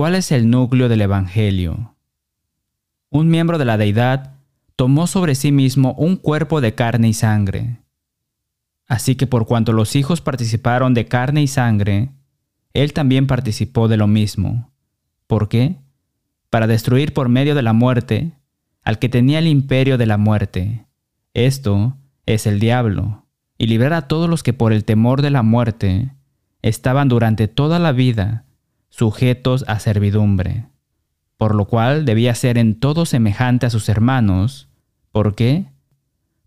¿Cuál es el núcleo del Evangelio? Un miembro de la deidad tomó sobre sí mismo un cuerpo de carne y sangre. Así que por cuanto los hijos participaron de carne y sangre, él también participó de lo mismo. ¿Por qué? Para destruir por medio de la muerte al que tenía el imperio de la muerte. Esto es el diablo, y librar a todos los que por el temor de la muerte estaban durante toda la vida sujetos a servidumbre, por lo cual debía ser en todo semejante a sus hermanos. ¿Por qué?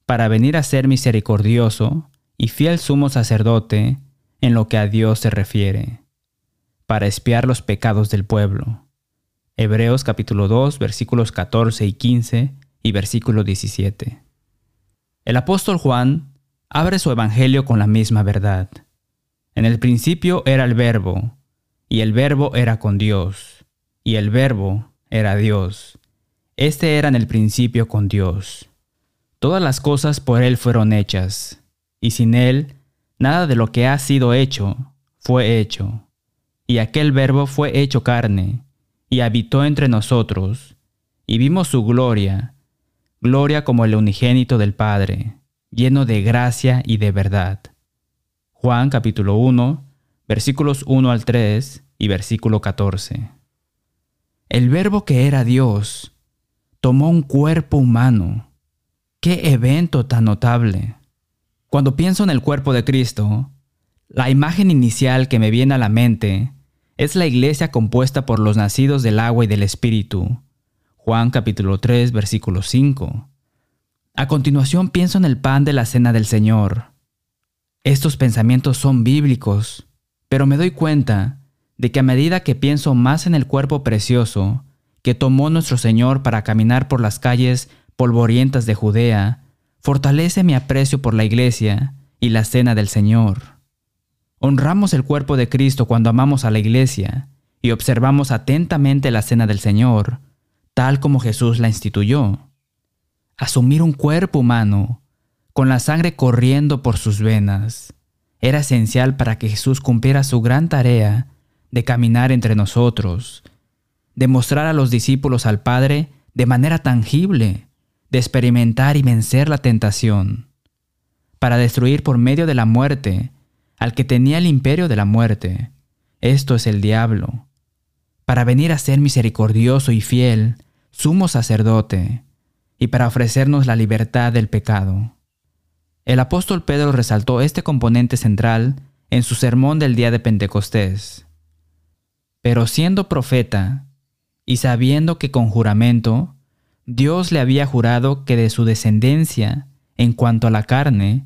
Para venir a ser misericordioso y fiel sumo sacerdote en lo que a Dios se refiere, para espiar los pecados del pueblo. Hebreos capítulo 2 versículos 14 y 15 y versículo 17. El apóstol Juan abre su evangelio con la misma verdad. En el principio era el verbo, y el verbo era con Dios, y el verbo era Dios. Este era en el principio con Dios. Todas las cosas por Él fueron hechas, y sin Él nada de lo que ha sido hecho fue hecho. Y aquel verbo fue hecho carne, y habitó entre nosotros, y vimos su gloria, gloria como el unigénito del Padre, lleno de gracia y de verdad. Juan capítulo 1, versículos 1 al 3 y versículo 14. El verbo que era Dios tomó un cuerpo humano. ¡Qué evento tan notable! Cuando pienso en el cuerpo de Cristo, la imagen inicial que me viene a la mente es la iglesia compuesta por los nacidos del agua y del Espíritu, Juan capítulo 3, versículo 5. A continuación pienso en el pan de la cena del Señor. Estos pensamientos son bíblicos, pero me doy cuenta de que a medida que pienso más en el cuerpo precioso que tomó nuestro Señor para caminar por las calles polvorientas de Judea, fortalece mi aprecio por la iglesia y la cena del Señor. Honramos el cuerpo de Cristo cuando amamos a la iglesia y observamos atentamente la cena del Señor, tal como Jesús la instituyó. Asumir un cuerpo humano, con la sangre corriendo por sus venas, era esencial para que Jesús cumpliera su gran tarea de caminar entre nosotros, de mostrar a los discípulos al Padre de manera tangible, de experimentar y vencer la tentación, para destruir por medio de la muerte al que tenía el imperio de la muerte, esto es el diablo, para venir a ser misericordioso y fiel sumo sacerdote, y para ofrecernos la libertad del pecado. El apóstol Pedro resaltó este componente central en su sermón del día de Pentecostés. Pero siendo profeta, y sabiendo que con juramento, Dios le había jurado que de su descendencia, en cuanto a la carne,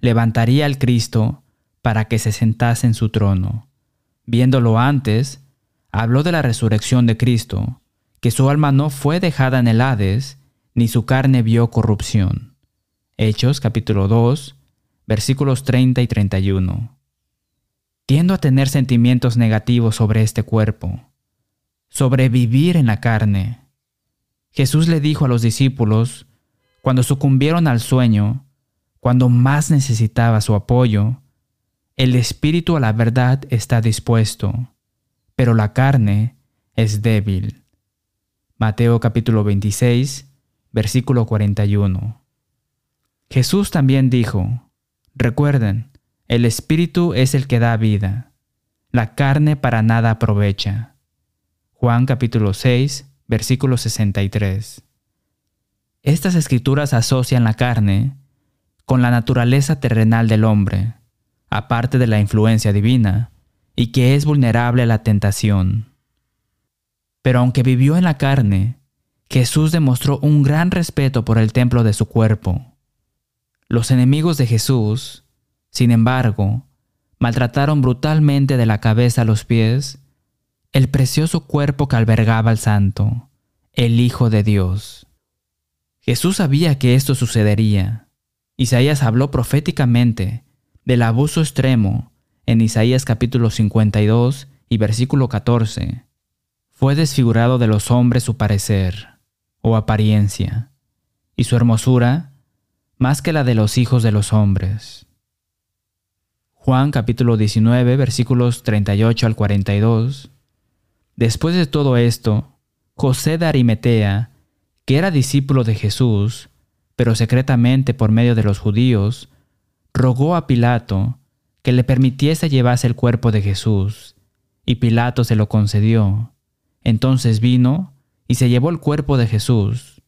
levantaría al Cristo para que se sentase en su trono. Viéndolo antes, habló de la resurrección de Cristo, que su alma no fue dejada en el Hades, ni su carne vio corrupción. Hechos capítulo 2, versículos 30 y 31. Tiendo a tener sentimientos negativos sobre este cuerpo, sobre vivir en la carne. Jesús le dijo a los discípulos, cuando sucumbieron al sueño, cuando más necesitaba su apoyo, el espíritu a la verdad está dispuesto, pero la carne es débil. Mateo capítulo 26, versículo 41. Jesús también dijo, recuerden, el Espíritu es el que da vida, la carne para nada aprovecha. Juan capítulo 6, versículo 63. Estas escrituras asocian la carne con la naturaleza terrenal del hombre, aparte de la influencia divina, y que es vulnerable a la tentación. Pero aunque vivió en la carne, Jesús demostró un gran respeto por el templo de su cuerpo. Los enemigos de Jesús, sin embargo, maltrataron brutalmente de la cabeza a los pies el precioso cuerpo que albergaba al santo, el Hijo de Dios. Jesús sabía que esto sucedería. Isaías habló proféticamente del abuso extremo en Isaías capítulo 52 y versículo 14 fue desfigurado de los hombres su parecer, o apariencia, y su hermosura más que la de los hijos de los hombres. Juan capítulo 19 versículos 38 al 42 Después de todo esto, José de Arimetea, que era discípulo de Jesús, pero secretamente por medio de los judíos, rogó a Pilato que le permitiese llevarse el cuerpo de Jesús, y Pilato se lo concedió. Entonces vino y se llevó el cuerpo de Jesús.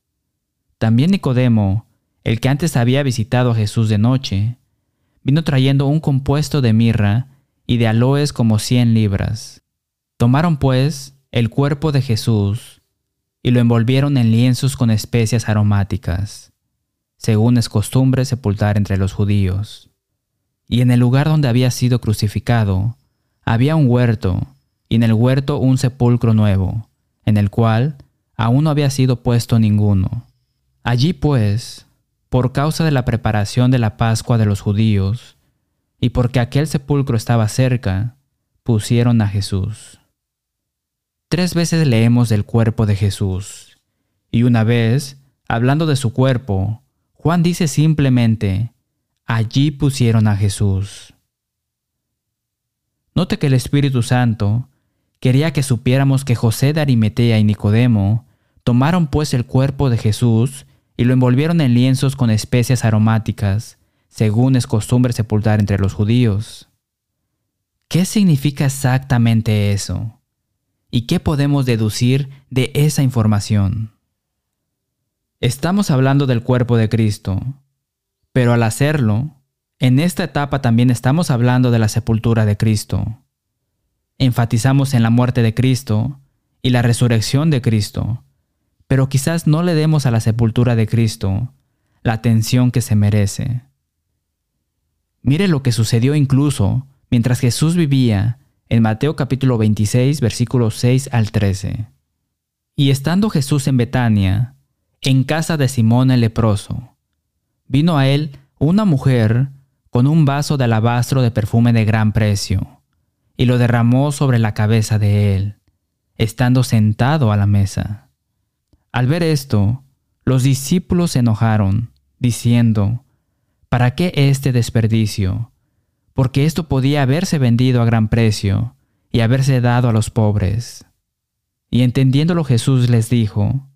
También Nicodemo, el que antes había visitado a Jesús de noche, vino trayendo un compuesto de mirra y de aloes como cien libras. Tomaron pues el cuerpo de Jesús y lo envolvieron en lienzos con especias aromáticas, según es costumbre sepultar entre los judíos. Y en el lugar donde había sido crucificado, había un huerto, y en el huerto un sepulcro nuevo, en el cual aún no había sido puesto ninguno. Allí pues, por causa de la preparación de la Pascua de los judíos, y porque aquel sepulcro estaba cerca, pusieron a Jesús. Tres veces leemos del cuerpo de Jesús, y una vez, hablando de su cuerpo, Juan dice simplemente, allí pusieron a Jesús. Note que el Espíritu Santo quería que supiéramos que José de Arimetea y Nicodemo tomaron pues el cuerpo de Jesús y lo envolvieron en lienzos con especias aromáticas, según es costumbre sepultar entre los judíos. ¿Qué significa exactamente eso? ¿Y qué podemos deducir de esa información? Estamos hablando del cuerpo de Cristo, pero al hacerlo, en esta etapa también estamos hablando de la sepultura de Cristo. Enfatizamos en la muerte de Cristo y la resurrección de Cristo, pero quizás no le demos a la sepultura de Cristo la atención que se merece. Mire lo que sucedió incluso mientras Jesús vivía en Mateo capítulo 26 versículos 6 al 13. Y estando Jesús en Betania, en casa de Simón el leproso, vino a él una mujer con un vaso de alabastro de perfume de gran precio, y lo derramó sobre la cabeza de él, estando sentado a la mesa. Al ver esto, los discípulos se enojaron, diciendo, ¿Para qué este desperdicio? porque esto podía haberse vendido a gran precio y haberse dado a los pobres. Y entendiéndolo Jesús les dijo,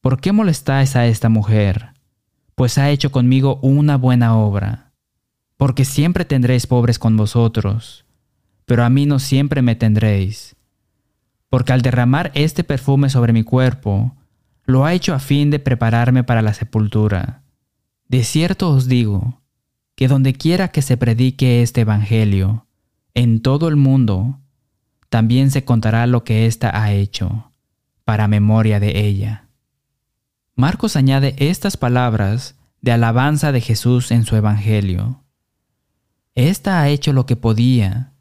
¿Por qué molestáis a esta mujer? Pues ha hecho conmigo una buena obra. Porque siempre tendréis pobres con vosotros, pero a mí no siempre me tendréis. Porque al derramar este perfume sobre mi cuerpo, lo ha hecho a fin de prepararme para la sepultura. De cierto os digo, que donde quiera que se predique este Evangelio, en todo el mundo, también se contará lo que ésta ha hecho, para memoria de ella. Marcos añade estas palabras de alabanza de Jesús en su Evangelio. Esta ha hecho lo que podía,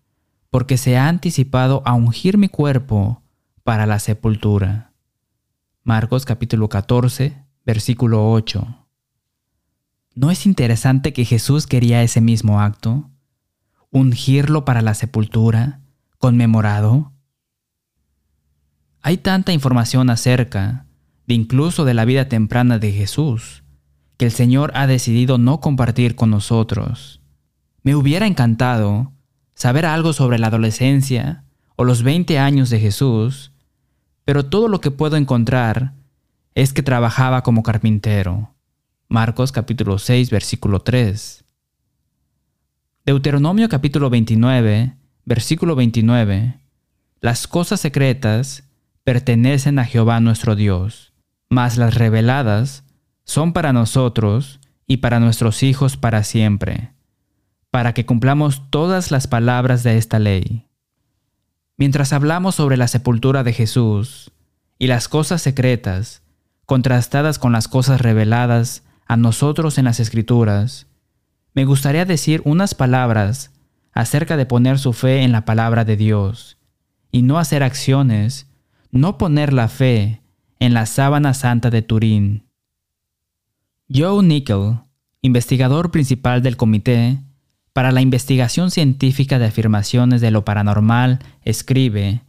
porque se ha anticipado a ungir mi cuerpo para la sepultura. Marcos capítulo 14, versículo 8. ¿No es interesante que Jesús quería ese mismo acto? ¿Ungirlo para la sepultura? ¿Conmemorado? Hay tanta información acerca de incluso de la vida temprana de Jesús que el Señor ha decidido no compartir con nosotros. Me hubiera encantado saber algo sobre la adolescencia o los 20 años de Jesús, pero todo lo que puedo encontrar es que trabajaba como carpintero. Marcos capítulo 6 versículo 3. Deuteronomio capítulo 29 versículo 29. Las cosas secretas pertenecen a Jehová nuestro Dios, mas las reveladas son para nosotros y para nuestros hijos para siempre, para que cumplamos todas las palabras de esta ley. Mientras hablamos sobre la sepultura de Jesús y las cosas secretas, contrastadas con las cosas reveladas a nosotros en las Escrituras, me gustaría decir unas palabras acerca de poner su fe en la palabra de Dios y no hacer acciones, no poner la fe en la sábana santa de Turín. Joe Nickel, investigador principal del Comité para la Investigación Científica de Afirmaciones de lo Paranormal, escribe,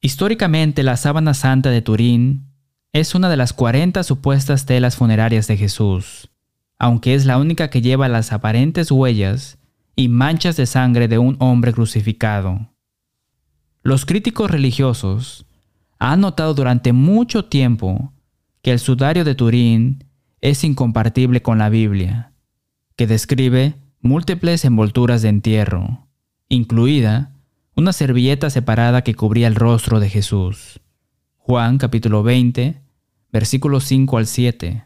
Históricamente la sábana santa de Turín es una de las 40 supuestas telas funerarias de Jesús, aunque es la única que lleva las aparentes huellas y manchas de sangre de un hombre crucificado. Los críticos religiosos han notado durante mucho tiempo que el sudario de Turín es incompatible con la Biblia, que describe múltiples envolturas de entierro, incluida una servilleta separada que cubría el rostro de Jesús. Juan capítulo 20, versículos 5 al 7.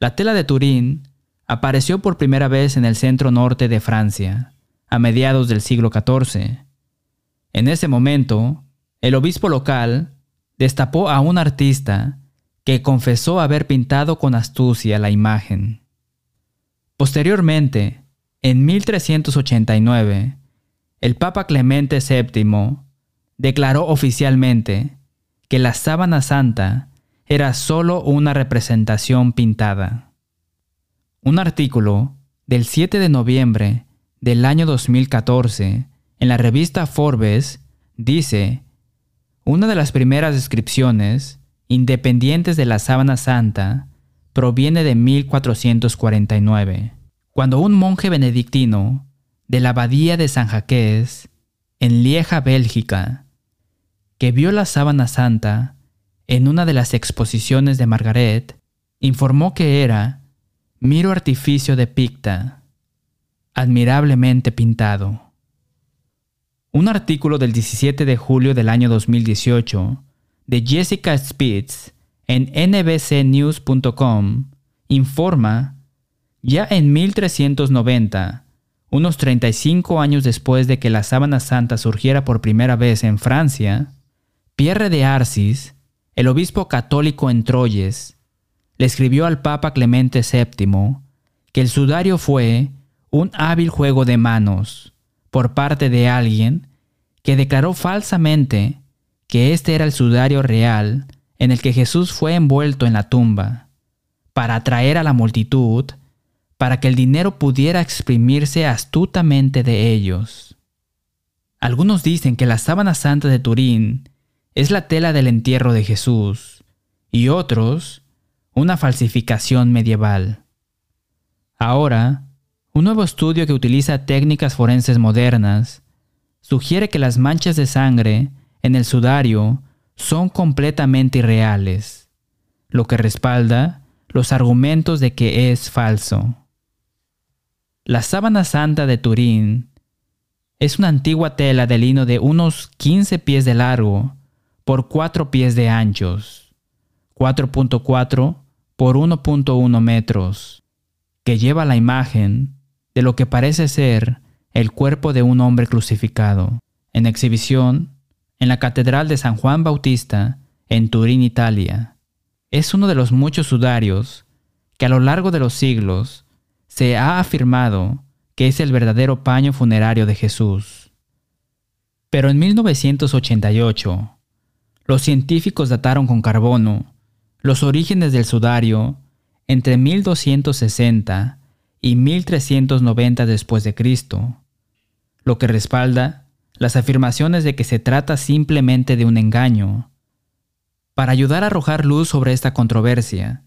La tela de Turín apareció por primera vez en el centro norte de Francia, a mediados del siglo XIV. En ese momento, el obispo local destapó a un artista que confesó haber pintado con astucia la imagen. Posteriormente, en 1389, el Papa Clemente VII declaró oficialmente que la sábana santa era sólo una representación pintada. Un artículo del 7 de noviembre del año 2014 en la revista Forbes dice, una de las primeras descripciones independientes de la sábana santa proviene de 1449, cuando un monje benedictino de la abadía de San Jaques, en Lieja, Bélgica, que vio la sábana santa en una de las exposiciones de Margaret, informó que era miro artificio de Picta, admirablemente pintado. Un artículo del 17 de julio del año 2018 de Jessica Spitz en nbcnews.com informa, ya en 1390, unos 35 años después de que la sábana santa surgiera por primera vez en Francia, Pierre de Arcis, el obispo católico en Troyes, le escribió al Papa Clemente VII que el sudario fue un hábil juego de manos por parte de alguien que declaró falsamente que este era el sudario real en el que Jesús fue envuelto en la tumba, para atraer a la multitud, para que el dinero pudiera exprimirse astutamente de ellos. Algunos dicen que la sábana santa de Turín es la tela del entierro de Jesús, y otros, una falsificación medieval. Ahora, un nuevo estudio que utiliza técnicas forenses modernas sugiere que las manchas de sangre en el sudario son completamente irreales, lo que respalda los argumentos de que es falso. La sábana santa de Turín es una antigua tela de lino de unos 15 pies de largo por 4 pies de anchos, 4.4 por 1.1 metros, que lleva la imagen de lo que parece ser el cuerpo de un hombre crucificado, en exhibición en la Catedral de San Juan Bautista, en Turín, Italia. Es uno de los muchos sudarios que a lo largo de los siglos se ha afirmado que es el verdadero paño funerario de Jesús. Pero en 1988, los científicos dataron con carbono los orígenes del sudario entre 1260 y 1390 después de Cristo, lo que respalda las afirmaciones de que se trata simplemente de un engaño. Para ayudar a arrojar luz sobre esta controversia,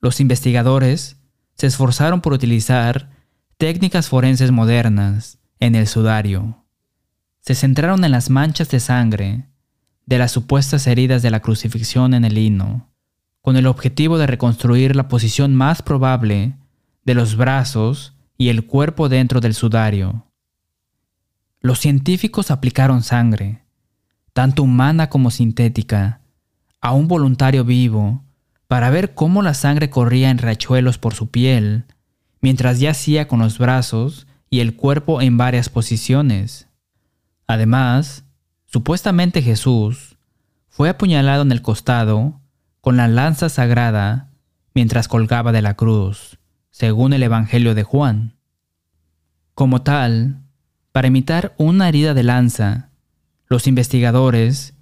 los investigadores se esforzaron por utilizar técnicas forenses modernas en el sudario. Se centraron en las manchas de sangre de las supuestas heridas de la crucifixión en el hino, con el objetivo de reconstruir la posición más probable de los brazos y el cuerpo dentro del sudario. Los científicos aplicaron sangre, tanto humana como sintética, a un voluntario vivo para ver cómo la sangre corría en rachuelos por su piel, mientras yacía con los brazos y el cuerpo en varias posiciones. Además, supuestamente Jesús fue apuñalado en el costado con la lanza sagrada mientras colgaba de la cruz según el Evangelio de Juan. Como tal, para imitar una herida de lanza, los investigadores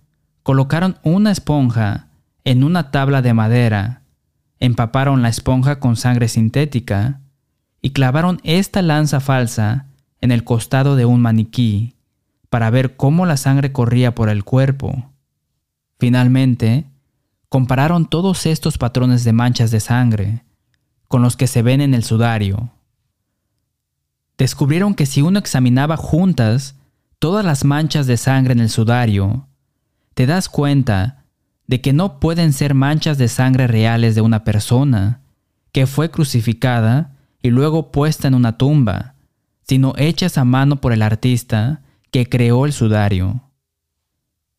colocaron una esponja en una tabla de madera, empaparon la esponja con sangre sintética y clavaron esta lanza falsa en el costado de un maniquí para ver cómo la sangre corría por el cuerpo. Finalmente, compararon todos estos patrones de manchas de sangre con los que se ven en el sudario. Descubrieron que si uno examinaba juntas todas las manchas de sangre en el sudario, te das cuenta de que no pueden ser manchas de sangre reales de una persona que fue crucificada y luego puesta en una tumba, sino hechas a mano por el artista que creó el sudario.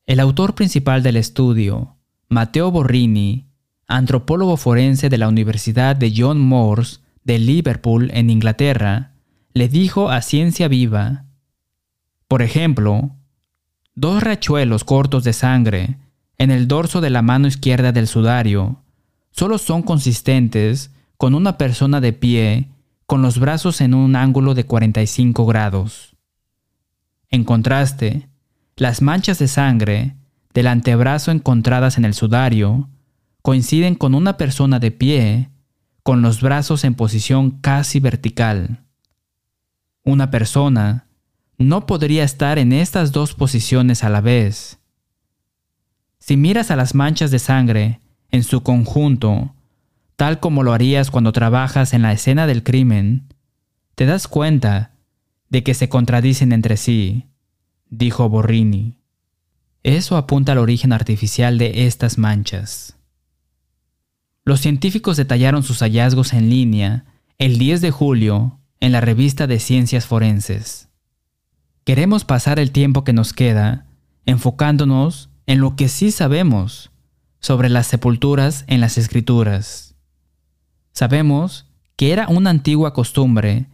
El autor principal del estudio, Matteo Borrini, antropólogo forense de la Universidad de John Moores de Liverpool en Inglaterra, le dijo a Ciencia Viva, por ejemplo, dos rachuelos cortos de sangre en el dorso de la mano izquierda del sudario solo son consistentes con una persona de pie con los brazos en un ángulo de 45 grados. En contraste, las manchas de sangre del antebrazo encontradas en el sudario coinciden con una persona de pie con los brazos en posición casi vertical. Una persona no podría estar en estas dos posiciones a la vez. Si miras a las manchas de sangre en su conjunto, tal como lo harías cuando trabajas en la escena del crimen, te das cuenta de que se contradicen entre sí, dijo Borrini. Eso apunta al origen artificial de estas manchas. Los científicos detallaron sus hallazgos en línea el 10 de julio en la revista de Ciencias Forenses. Queremos pasar el tiempo que nos queda enfocándonos en lo que sí sabemos sobre las sepulturas en las escrituras. Sabemos que era una antigua costumbre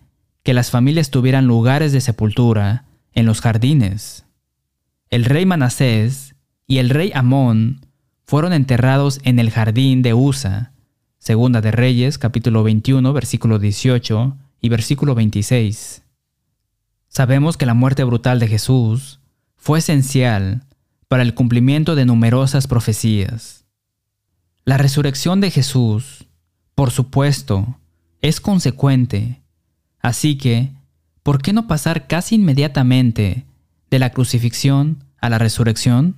que las familias tuvieran lugares de sepultura en los jardines. El rey Manasés y el rey Amón fueron enterrados en el jardín de Usa, Segunda de Reyes, capítulo 21, versículo 18 y versículo 26. Sabemos que la muerte brutal de Jesús fue esencial para el cumplimiento de numerosas profecías. La resurrección de Jesús, por supuesto, es consecuente, así que, ¿por qué no pasar casi inmediatamente de la crucifixión a la resurrección?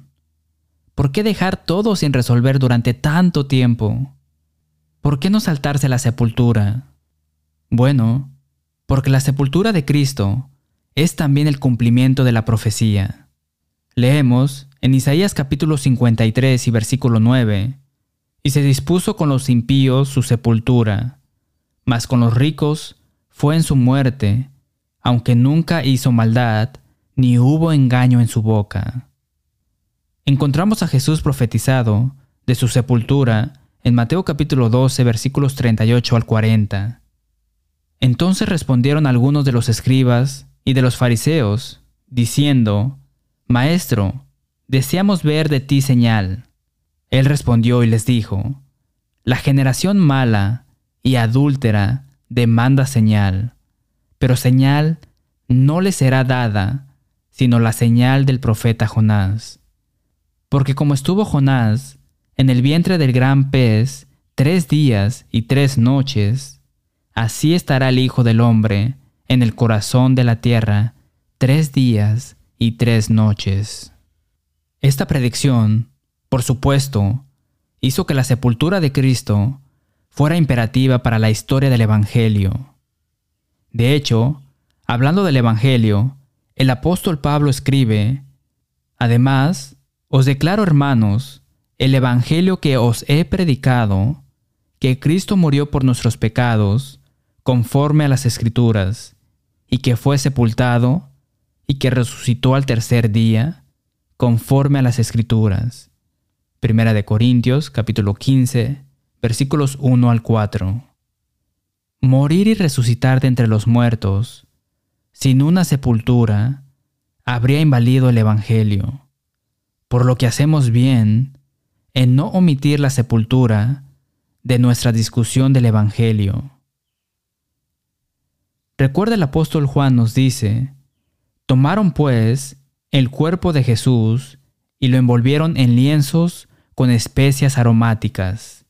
¿Por qué dejar todo sin resolver durante tanto tiempo? ¿Por qué no saltarse la sepultura? Bueno, porque la sepultura de Cristo es también el cumplimiento de la profecía. Leemos en Isaías capítulo 53 y versículo 9, y se dispuso con los impíos su sepultura, mas con los ricos fue en su muerte, aunque nunca hizo maldad, ni hubo engaño en su boca. Encontramos a Jesús profetizado de su sepultura en Mateo capítulo 12 versículos 38 al 40. Entonces respondieron algunos de los escribas y de los fariseos, diciendo, Maestro, deseamos ver de ti señal. Él respondió y les dijo, La generación mala y adúltera demanda señal, pero señal no le será dada, sino la señal del profeta Jonás. Porque como estuvo Jonás en el vientre del gran pez tres días y tres noches, así estará el Hijo del Hombre en el corazón de la tierra tres días y tres noches. Esta predicción, por supuesto, hizo que la sepultura de Cristo fuera imperativa para la historia del Evangelio. De hecho, hablando del Evangelio, el apóstol Pablo escribe, Además, os declaro hermanos, el Evangelio que os he predicado, que Cristo murió por nuestros pecados, conforme a las Escrituras, y que fue sepultado, y que resucitó al tercer día, conforme a las Escrituras. Primera de Corintios, capítulo 15, versículos 1 al 4. Morir y resucitar de entre los muertos sin una sepultura, habría invalido el Evangelio. Por lo que hacemos bien en no omitir la sepultura de nuestra discusión del Evangelio. Recuerda el apóstol Juan nos dice, tomaron pues el cuerpo de Jesús y lo envolvieron en lienzos con especias aromáticas,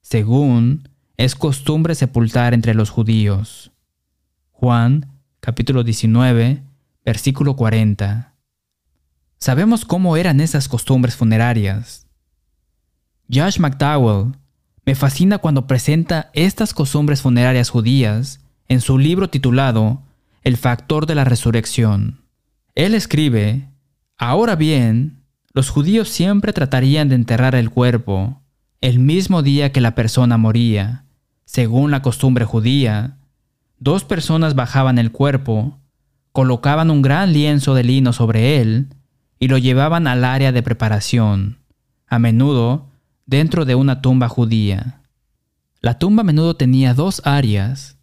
según es costumbre sepultar entre los judíos. Juan capítulo 19, versículo 40. Sabemos cómo eran esas costumbres funerarias. Josh McDowell me fascina cuando presenta estas costumbres funerarias judías en su libro titulado El factor de la resurrección. Él escribe, Ahora bien, los judíos siempre tratarían de enterrar el cuerpo el mismo día que la persona moría. Según la costumbre judía, dos personas bajaban el cuerpo, colocaban un gran lienzo de lino sobre él y lo llevaban al área de preparación, a menudo dentro de una tumba judía. La tumba a menudo tenía dos áreas.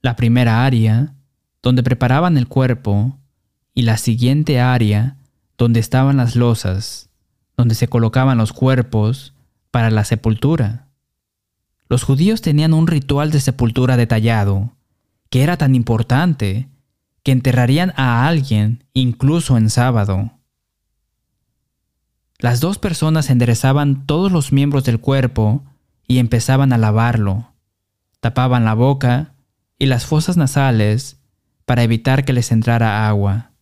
La primera área, donde preparaban el cuerpo, y la siguiente área, donde estaban las losas, donde se colocaban los cuerpos para la sepultura. Los judíos tenían un ritual de sepultura detallado, que era tan importante que enterrarían a alguien incluso en sábado. Las dos personas enderezaban todos los miembros del cuerpo y empezaban a lavarlo. Tapaban la boca y las fosas nasales para evitar que les entrara agua.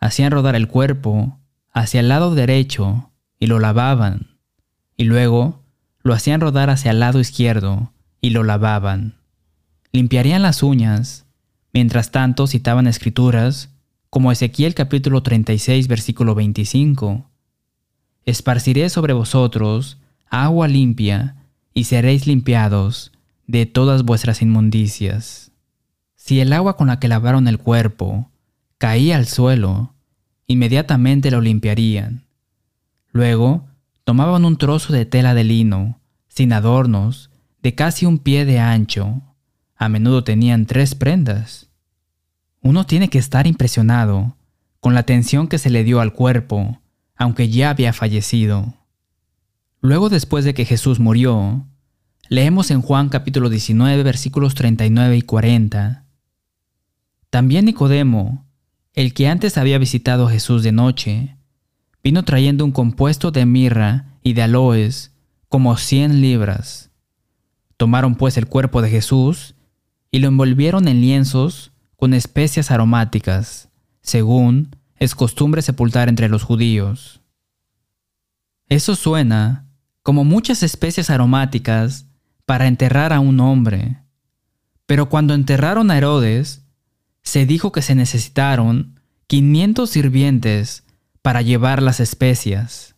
Hacían rodar el cuerpo hacia el lado derecho y lo lavaban. Y luego lo hacían rodar hacia el lado izquierdo y lo lavaban. Limpiarían las uñas. Mientras tanto citaban escrituras como Ezequiel capítulo 36 versículo 25 esparciré sobre vosotros agua limpia, y seréis limpiados de todas vuestras inmundicias. Si el agua con la que lavaron el cuerpo caía al suelo, inmediatamente lo limpiarían. Luego tomaban un trozo de tela de lino, sin adornos, de casi un pie de ancho. A menudo tenían tres prendas. Uno tiene que estar impresionado con la atención que se le dio al cuerpo aunque ya había fallecido. Luego después de que Jesús murió, leemos en Juan capítulo 19 versículos 39 y 40. También Nicodemo, el que antes había visitado a Jesús de noche, vino trayendo un compuesto de mirra y de aloes, como cien libras. Tomaron pues el cuerpo de Jesús y lo envolvieron en lienzos con especias aromáticas, según es costumbre sepultar entre los judíos. Eso suena como muchas especies aromáticas para enterrar a un hombre. Pero cuando enterraron a Herodes, se dijo que se necesitaron 500 sirvientes para llevar las especias.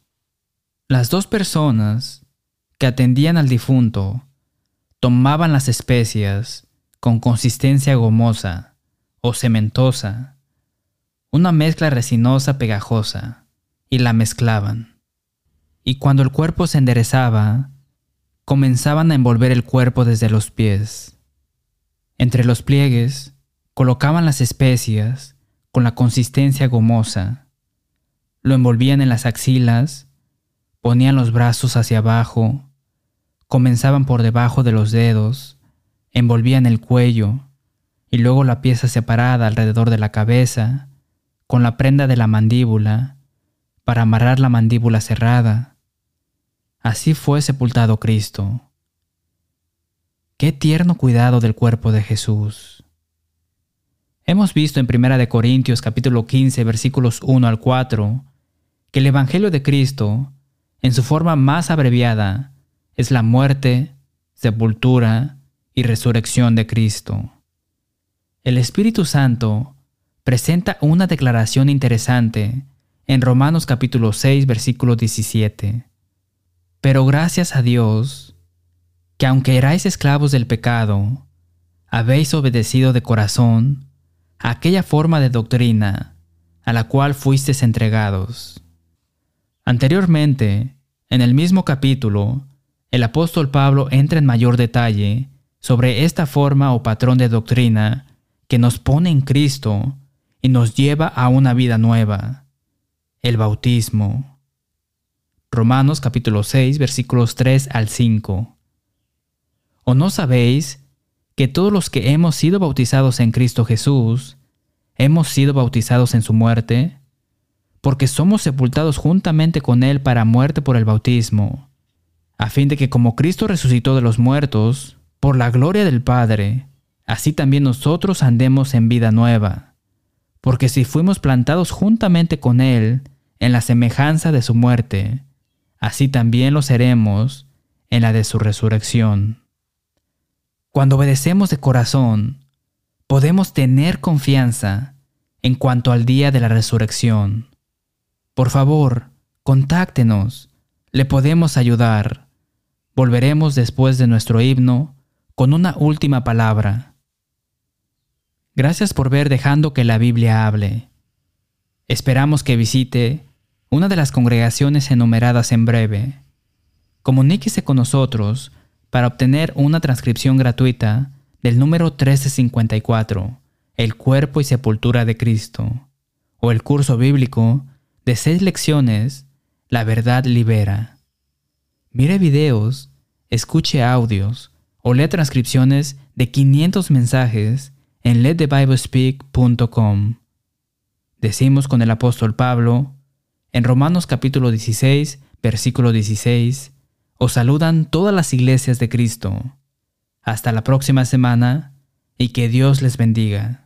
Las dos personas que atendían al difunto tomaban las especias con consistencia gomosa o cementosa una mezcla resinosa pegajosa, y la mezclaban. Y cuando el cuerpo se enderezaba, comenzaban a envolver el cuerpo desde los pies. Entre los pliegues colocaban las especias con la consistencia gomosa, lo envolvían en las axilas, ponían los brazos hacia abajo, comenzaban por debajo de los dedos, envolvían el cuello y luego la pieza separada alrededor de la cabeza, con la prenda de la mandíbula para amarrar la mandíbula cerrada. Así fue sepultado Cristo. Qué tierno cuidado del cuerpo de Jesús. Hemos visto en 1 Corintios capítulo 15 versículos 1 al 4 que el Evangelio de Cristo, en su forma más abreviada, es la muerte, sepultura y resurrección de Cristo. El Espíritu Santo presenta una declaración interesante en Romanos capítulo 6 versículo 17. Pero gracias a Dios, que aunque erais esclavos del pecado, habéis obedecido de corazón aquella forma de doctrina a la cual fuisteis entregados. Anteriormente, en el mismo capítulo, el apóstol Pablo entra en mayor detalle sobre esta forma o patrón de doctrina que nos pone en Cristo y nos lleva a una vida nueva, el bautismo. Romanos capítulo 6 versículos 3 al 5. ¿O no sabéis que todos los que hemos sido bautizados en Cristo Jesús, hemos sido bautizados en su muerte? Porque somos sepultados juntamente con Él para muerte por el bautismo, a fin de que como Cristo resucitó de los muertos, por la gloria del Padre, así también nosotros andemos en vida nueva porque si fuimos plantados juntamente con Él en la semejanza de su muerte, así también lo seremos en la de su resurrección. Cuando obedecemos de corazón, podemos tener confianza en cuanto al día de la resurrección. Por favor, contáctenos, le podemos ayudar. Volveremos después de nuestro himno con una última palabra. Gracias por ver dejando que la Biblia hable. Esperamos que visite una de las congregaciones enumeradas en breve. Comuníquese con nosotros para obtener una transcripción gratuita del número 1354, El cuerpo y sepultura de Cristo, o el curso bíblico de seis lecciones, La verdad libera. Mire videos, escuche audios o lea transcripciones de 500 mensajes en letthebiblespeak.com. Decimos con el apóstol Pablo, en Romanos capítulo 16, versículo 16, os saludan todas las iglesias de Cristo. Hasta la próxima semana y que Dios les bendiga.